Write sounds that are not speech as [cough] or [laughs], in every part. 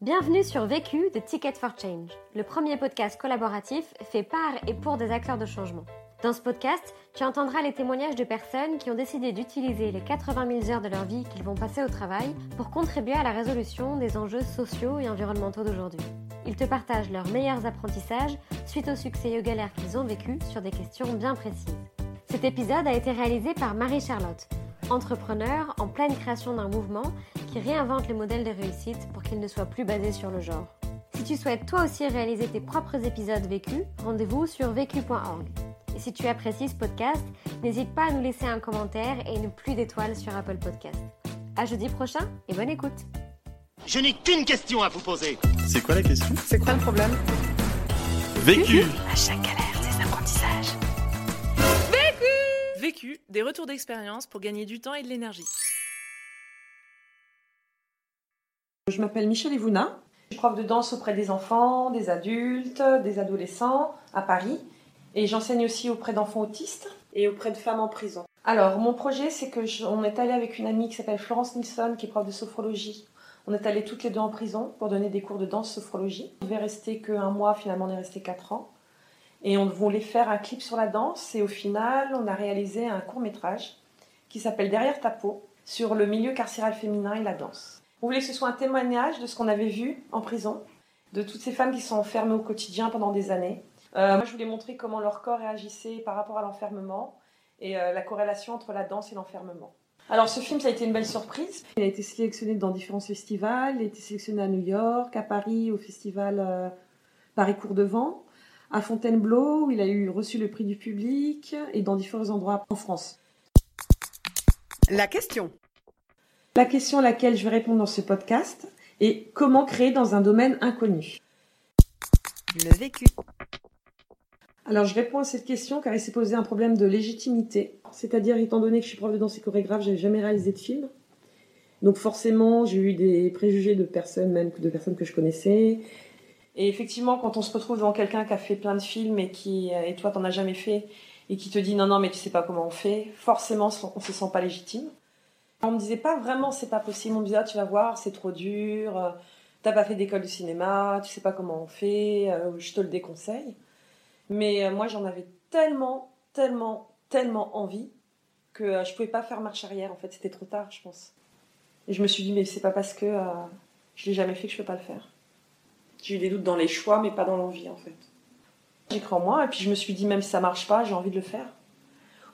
Bienvenue sur Vécu de Ticket for Change, le premier podcast collaboratif fait par et pour des acteurs de changement. Dans ce podcast, tu entendras les témoignages de personnes qui ont décidé d'utiliser les 80 000 heures de leur vie qu'ils vont passer au travail pour contribuer à la résolution des enjeux sociaux et environnementaux d'aujourd'hui. Ils te partagent leurs meilleurs apprentissages suite aux succès et aux galères qu'ils ont vécus sur des questions bien précises. Cet épisode a été réalisé par Marie-Charlotte, entrepreneur en pleine création d'un mouvement qui réinvente les modèles de réussite pour qu'ils ne soient plus basés sur le genre. Si tu souhaites toi aussi réaliser tes propres épisodes vécus, rendez-vous sur vécu.org. Et si tu apprécies ce podcast, n'hésite pas à nous laisser un commentaire et une pluie d'étoiles sur Apple Podcast. À jeudi prochain et bonne écoute. Je n'ai qu'une question à vous poser. C'est quoi la question? C'est quoi le problème? Vécu À chaque galère, Des retours d'expérience pour gagner du temps et de l'énergie. Je m'appelle Michel Evouna. Je suis prof de danse auprès des enfants, des adultes, des adolescents à Paris. Et j'enseigne aussi auprès d'enfants autistes et auprès de femmes en prison. Alors, mon projet, c'est que on est allé avec une amie qui s'appelle Florence Nilsson, qui est prof de sophrologie. On est allés toutes les deux en prison pour donner des cours de danse sophrologie. On devait rester qu'un mois, finalement on est resté quatre ans. Et on voulait faire un clip sur la danse. Et au final, on a réalisé un court métrage qui s'appelle Derrière ta peau sur le milieu carcéral féminin et la danse. On voulait que ce soit un témoignage de ce qu'on avait vu en prison, de toutes ces femmes qui sont enfermées au quotidien pendant des années. Euh, moi, je voulais montrer comment leur corps réagissait par rapport à l'enfermement et euh, la corrélation entre la danse et l'enfermement. Alors, ce film, ça a été une belle surprise. Il a été sélectionné dans différents festivals. Il a été sélectionné à New York, à Paris, au festival euh, Paris Cours de à Fontainebleau, où il a eu reçu le prix du public, et dans différents endroits en France. La question. La question à laquelle je vais répondre dans ce podcast est comment créer dans un domaine inconnu? Le vécu. Alors je réponds à cette question car il s'est posé un problème de légitimité. C'est-à-dire, étant donné que je suis prof de danse et chorégraphe, j'avais jamais réalisé de film. Donc forcément, j'ai eu des préjugés de personnes, même de personnes que je connaissais. Et effectivement, quand on se retrouve devant quelqu'un qui a fait plein de films et qui, et toi, t'en as jamais fait, et qui te dit non, non, mais tu sais pas comment on fait, forcément, on se sent pas légitime. On me disait pas vraiment c'est pas possible. On me disait ah, tu vas voir, c'est trop dur, euh, t'as pas fait d'école de cinéma, tu sais pas comment on fait, euh, je te le déconseille. Mais euh, moi j'en avais tellement, tellement, tellement envie que euh, je pouvais pas faire marche arrière. En fait, c'était trop tard, je pense. Et je me suis dit mais c'est pas parce que euh, je l'ai jamais fait que je peux pas le faire. J'ai eu des doutes dans les choix, mais pas dans l'envie en fait. J'ai cru en moi et puis je me suis dit même si ça marche pas, j'ai envie de le faire.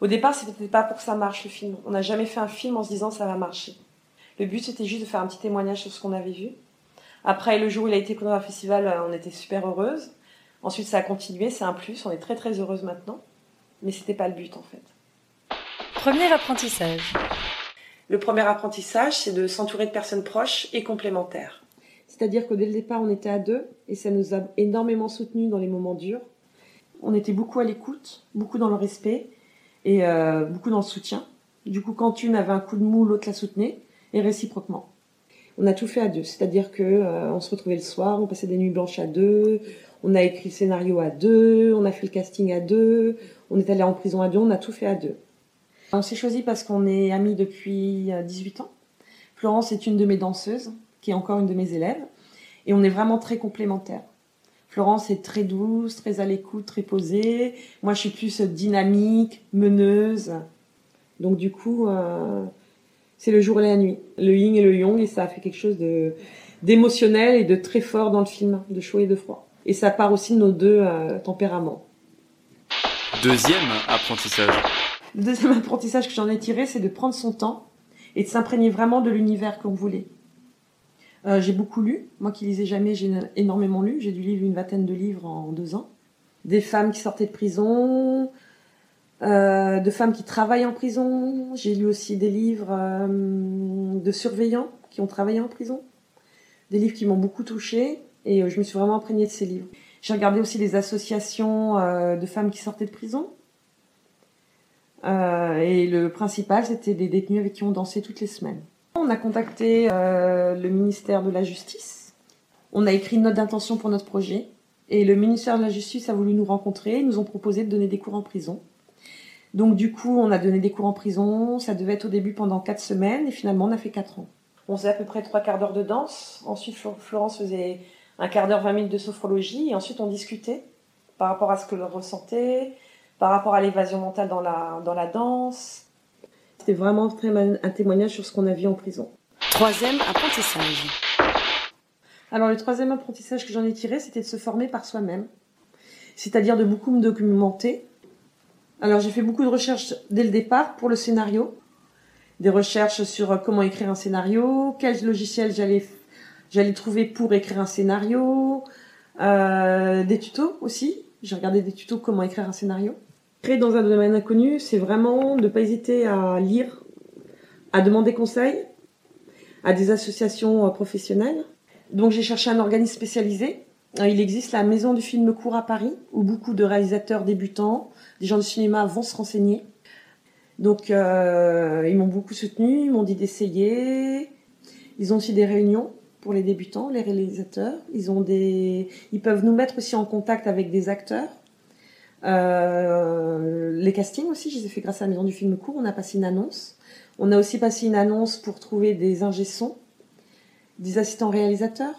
Au départ, c'était pas pour que ça marche le film. On n'a jamais fait un film en se disant ça va marcher. Le but c'était juste de faire un petit témoignage sur ce qu'on avait vu. Après, le jour où il a été pris dans un festival, euh, on était super heureuse. Ensuite, ça a continué, c'est un plus. On est très très heureuse maintenant. Mais c'était pas le but en fait. Premier apprentissage. Le premier apprentissage, c'est de s'entourer de personnes proches et complémentaires. C'est-à-dire que dès le départ, on était à deux et ça nous a énormément soutenus dans les moments durs. On était beaucoup à l'écoute, beaucoup dans le respect et euh, beaucoup dans le soutien. Du coup, quand une avait un coup de mou, l'autre la soutenait et réciproquement. On a tout fait à deux, c'est-à-dire que euh, on se retrouvait le soir, on passait des nuits blanches à deux, on a écrit le scénario à deux, on a fait le casting à deux, on est allé en prison à deux, on a tout fait à deux. On s'est choisi parce qu'on est amis depuis euh, 18 ans. Florence est une de mes danseuses, qui est encore une de mes élèves, et on est vraiment très complémentaires. Florence est très douce, très à l'écoute, très posée. Moi, je suis plus dynamique, meneuse. Donc du coup, euh, c'est le jour et la nuit, le yin et le yang, et ça a fait quelque chose de d'émotionnel et de très fort dans le film, de chaud et de froid. Et ça part aussi de nos deux euh, tempéraments. Deuxième apprentissage. Le deuxième apprentissage que j'en ai tiré, c'est de prendre son temps et de s'imprégner vraiment de l'univers qu'on voulait. Euh, j'ai beaucoup lu. Moi qui lisais jamais, j'ai énormément lu. J'ai dû lire une vingtaine de livres en deux ans. Des femmes qui sortaient de prison, euh, de femmes qui travaillent en prison. J'ai lu aussi des livres euh, de surveillants qui ont travaillé en prison. Des livres qui m'ont beaucoup touchée et je me suis vraiment imprégnée de ces livres. J'ai regardé aussi les associations de femmes qui sortaient de prison. Et le principal, c'était des détenus avec qui on dansait toutes les semaines. On a contacté euh, le ministère de la Justice. On a écrit une note d'intention pour notre projet. Et le ministère de la Justice a voulu nous rencontrer. Ils nous ont proposé de donner des cours en prison. Donc du coup, on a donné des cours en prison. Ça devait être au début pendant quatre semaines. Et finalement, on a fait quatre ans. On faisait à peu près trois quarts d'heure de danse. Ensuite, Flo- Florence faisait un quart d'heure, 20 minutes de sophrologie. Et ensuite, on discutait par rapport à ce que l'on ressentait, par rapport à l'évasion mentale dans la, dans la danse. C'était vraiment très mal- un témoignage sur ce qu'on a vu en prison. Troisième apprentissage. Alors le troisième apprentissage que j'en ai tiré, c'était de se former par soi-même, c'est-à-dire de beaucoup me documenter. Alors j'ai fait beaucoup de recherches dès le départ pour le scénario, des recherches sur euh, comment écrire un scénario, quel logiciel j'allais j'allais trouver pour écrire un scénario, euh, des tutos aussi. J'ai regardé des tutos comment écrire un scénario. Créer dans un domaine inconnu, c'est vraiment de ne pas hésiter à lire, à demander conseil à des associations euh, professionnelles. Donc j'ai cherché un organisme spécialisé. Euh, Il existe la Maison du film court à Paris, où beaucoup de réalisateurs débutants, des gens du cinéma vont se renseigner. Donc euh, ils m'ont beaucoup soutenu, ils m'ont dit d'essayer. Ils ont aussi des réunions pour les débutants, les réalisateurs. Ils ont des, ils peuvent nous mettre aussi en contact avec des acteurs. Euh, les castings aussi, je les ai fait grâce à la Maison du film court. On a passé une annonce. On a aussi passé une annonce pour trouver des ingé sons, des assistants réalisateurs.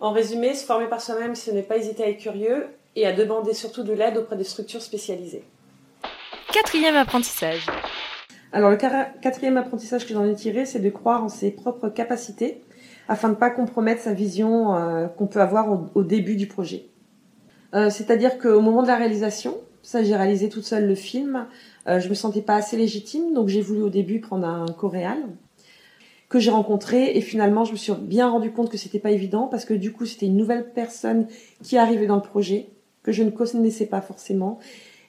En résumé, se former par soi-même, ce n'est pas hésiter à être curieux et à demander surtout de l'aide auprès des structures spécialisées. Quatrième apprentissage. Alors le quatrième apprentissage que j'en ai tiré, c'est de croire en ses propres capacités afin de ne pas compromettre sa vision euh, qu'on peut avoir au, au début du projet. Euh, C'est-à-dire qu'au moment de la réalisation, ça j'ai réalisé toute seule le film, euh, je me sentais pas assez légitime, donc j'ai voulu au début prendre un coréal que j'ai rencontré et finalement je me suis bien rendu compte que c'était pas évident parce que du coup c'était une nouvelle personne qui arrivait dans le projet que je ne connaissais pas forcément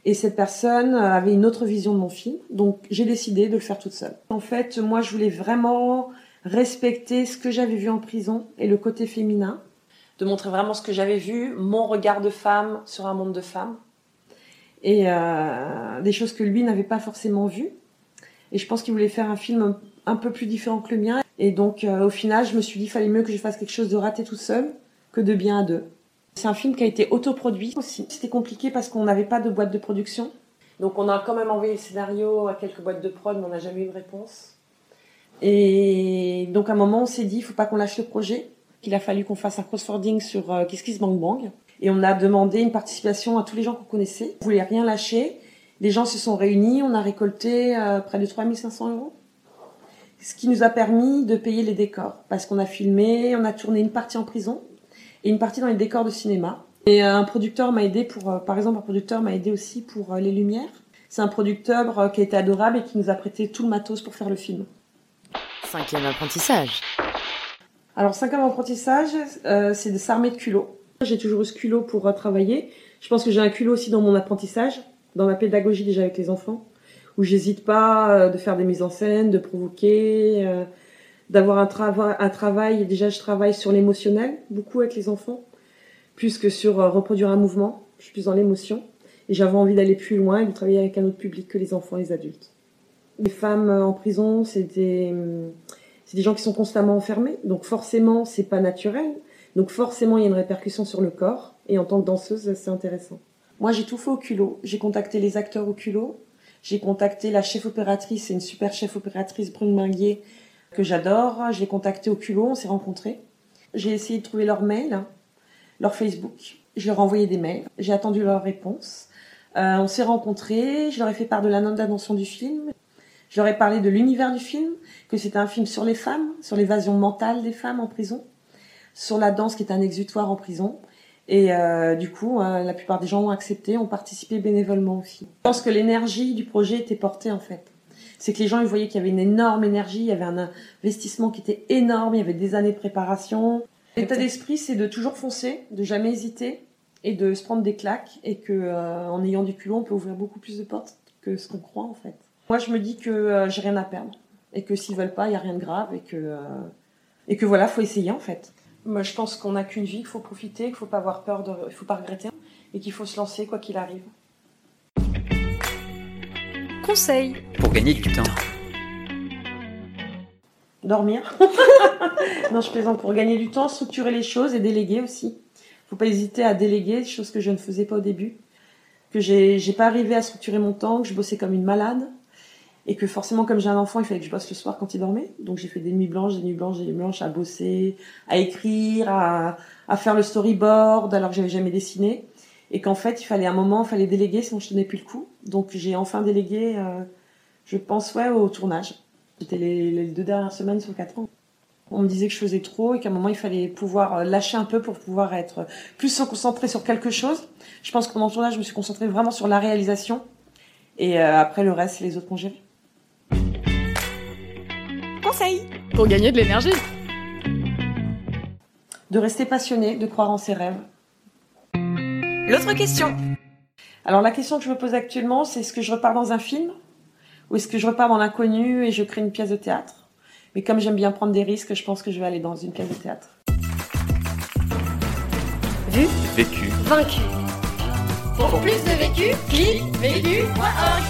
et cette personne avait une autre vision de mon film, donc j'ai décidé de le faire toute seule. En fait, moi, je voulais vraiment respecter ce que j'avais vu en prison et le côté féminin, de montrer vraiment ce que j'avais vu, mon regard de femme sur un monde de femmes, et euh, des choses que lui n'avait pas forcément vues. Et je pense qu'il voulait faire un film un, peu plus différent que le mien. Et donc, euh, au final, je me suis dit, fallait mieux que je fasse quelque chose de raté toute seule que de bien à deux. C'est un film qui a été autoproduit aussi. C'était compliqué parce qu'on n'avait pas de boîte de production. Donc on a quand même envoyé le scénario à quelques boîtes de prod, mais on n'a jamais eu de réponse. Et donc à un moment, on s'est dit, il faut pas qu'on lâche le projet, qu'il a fallu qu'on fasse un crossfording sur euh, Kiss Kiss Bang Bang. Et on a demandé une participation à tous les gens qu'on connaissait. On voulait rien lâcher. Les gens se sont réunis, on a récolté euh, près de 3500 euros. Ce qui nous a permis de payer les décors. Parce qu'on a filmé, on a tourné une partie en prison et une partie dans les décors de cinéma. Et euh, un producteur m'a aidé pour, euh, par exemple, un producteur m'a aidé aussi pour les lumières. C'est un producteur qui a été adorable et qui nous a prêté tout le matos pour faire le film. Cinquième apprentissage. Alors, cinquième apprentissage, euh, c'est de s'armer de culot. J'ai toujours eu ce culot pour euh, travailler. Je pense que j'ai un culot aussi dans mon apprentissage, dans ma pédagogie déjà avec les enfants, où j'hésite pas euh, de faire des mises en scène, de provoquer, d'avoir un, un travail. Déjà, je travaille sur l'émotionnel, beaucoup avec les enfants, plus que sur reproduire un mouvement. Je suis plus dans l'émotion. Et j'avais envie d'aller plus loin et de travailler avec un autre public que les enfants et les adultes. Les femmes en prison, c'est des, hum, c'est des gens qui sont constamment enfermés. Donc forcément, c'est pas naturel. Donc forcément, il y a une répercussion sur le corps. Et en tant que danseuse, c'est intéressant. Moi, j'ai tout fait au culot. J'ai contacté les acteurs au culot. J'ai contacté la chef opératrice, c'est une super chef opératrice, Brune Minguier, que j'adore. Je l'ai contactée au culot, on s'est rencontrés. J'ai essayé de trouver leur mail, leur Facebook. Je leur ai envoyé des mails. J'ai attendu leur réponse. Euh, on s'est rencontrés. Je leur ai fait part de la d'intention du film. Ai parlé de l'univers du film, que c'était un film sur les femmes, sur l'évasion mentale des femmes en prison, sur la danse qui est un exutoire en prison. Et euh, du coup, euh, la plupart des gens ont accepté, ont participé bénévolement aussi. Je pense que l'énergie du projet était portée en fait. C'est que les gens ils voyaient qu'il y avait une énorme énergie, il y avait un investissement qui était énorme, il y avait des années de préparation. L'état d'esprit, c'est de toujours foncer, de jamais hésiter et de se prendre des claques et que euh, en ayant du culot, on peut ouvrir beaucoup plus de portes que ce qu'on croit en fait. Moi, je me dis que euh, j'ai rien à perdre et que s'ils veulent pas, il y a rien de grave et que euh, et que voilà, faut essayer en fait. Moi, je pense qu'on n'a qu'une vie, qu'il faut profiter, qu'il faut pas avoir peur, de, il faut pas regretter et qu'il faut se lancer quoi qu'il arrive. Conseil. Pour gagner du temps. Dormir. [laughs] non, je plaisante pour gagner du temps, structurer les choses et déléguer aussi. Faut pas hésiter à déléguer, chose que je ne faisais pas au début, que j'ai j'ai pas arrivé à structurer mon temps, que je bossais comme une malade et que forcément, comme j'ai un enfant, il fallait que je bosse le soir quand il dormait. Donc j'ai fait des nuits blanches, des nuits blanches, des nuits blanches à bosser, à écrire, à, faire le storyboard alors que j'avais jamais dessiné. Et qu'en fait, il fallait un moment, il fallait déléguer, sinon je tenais plus le coup. Donc j'ai enfin délégué, euh, je pense, ouais, au tournage. C'était les, deux dernières semaines sur quatre ans. On me disait que je faisais trop et qu'à un moment il fallait pouvoir euh, lâcher un peu pour pouvoir être plus se concentrer sur quelque chose. Je pense que pendant le tournage, je me suis concentrée vraiment sur la réalisation et euh, après le reste, les autres qu'on gérait. Pour gagner de l'énergie. De rester passionné, de croire en ses rêves. L'autre question. Alors la question que je me pose actuellement, c'est est-ce que je repars dans un film ou est-ce que je repars dans l'inconnu et je crée une pièce de théâtre? Mais comme j'aime bien prendre des risques, je pense que je vais aller dans une pièce de théâtre. Vu, Vécu. vaincu. Pour plus de vécu, clique vécu.org.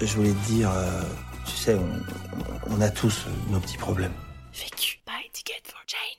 Je voulais te dire, euh, tu sais, on, on a tous nos petits problèmes. Vécu. Buy ticket for Jane.